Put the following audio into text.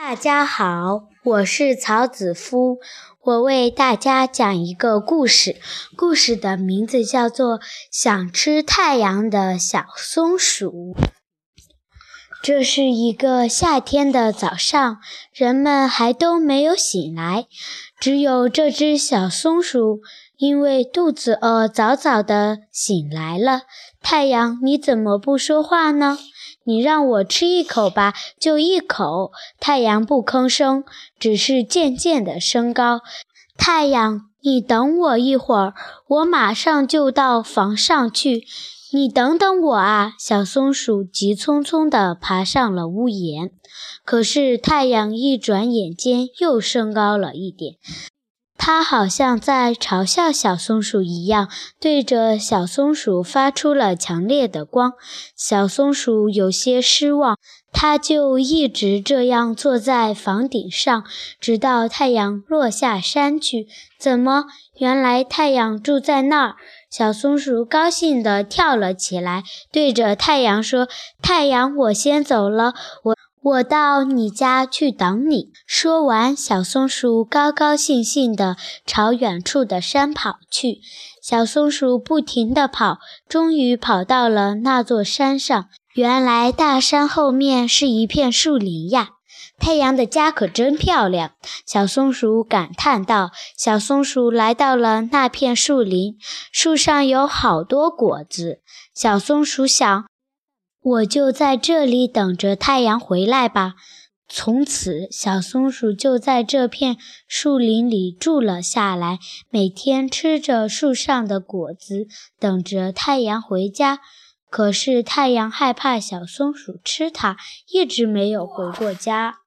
大家好，我是曹子夫，我为大家讲一个故事。故事的名字叫做《想吃太阳的小松鼠》。这是一个夏天的早上，人们还都没有醒来，只有这只小松鼠因为肚子饿，早早的醒来了。太阳，你怎么不说话呢？你让我吃一口吧，就一口。太阳不吭声，只是渐渐地升高。太阳，你等我一会儿，我马上就到房上去。你等等我啊！小松鼠急匆匆地爬上了屋檐。可是太阳一转眼间又升高了一点。它好像在嘲笑小松鼠一样，对着小松鼠发出了强烈的光。小松鼠有些失望，它就一直这样坐在房顶上，直到太阳落下山去。怎么？原来太阳住在那儿！小松鼠高兴地跳了起来，对着太阳说：“太阳，我先走了。我。”我到你家去等你。说完，小松鼠高高兴兴地朝远处的山跑去。小松鼠不停地跑，终于跑到了那座山上。原来大山后面是一片树林呀！太阳的家可真漂亮，小松鼠感叹道。小松鼠来到了那片树林，树上有好多果子。小松鼠想。我就在这里等着太阳回来吧。从此，小松鼠就在这片树林里住了下来，每天吃着树上的果子，等着太阳回家。可是，太阳害怕小松鼠吃它，一直没有回过家。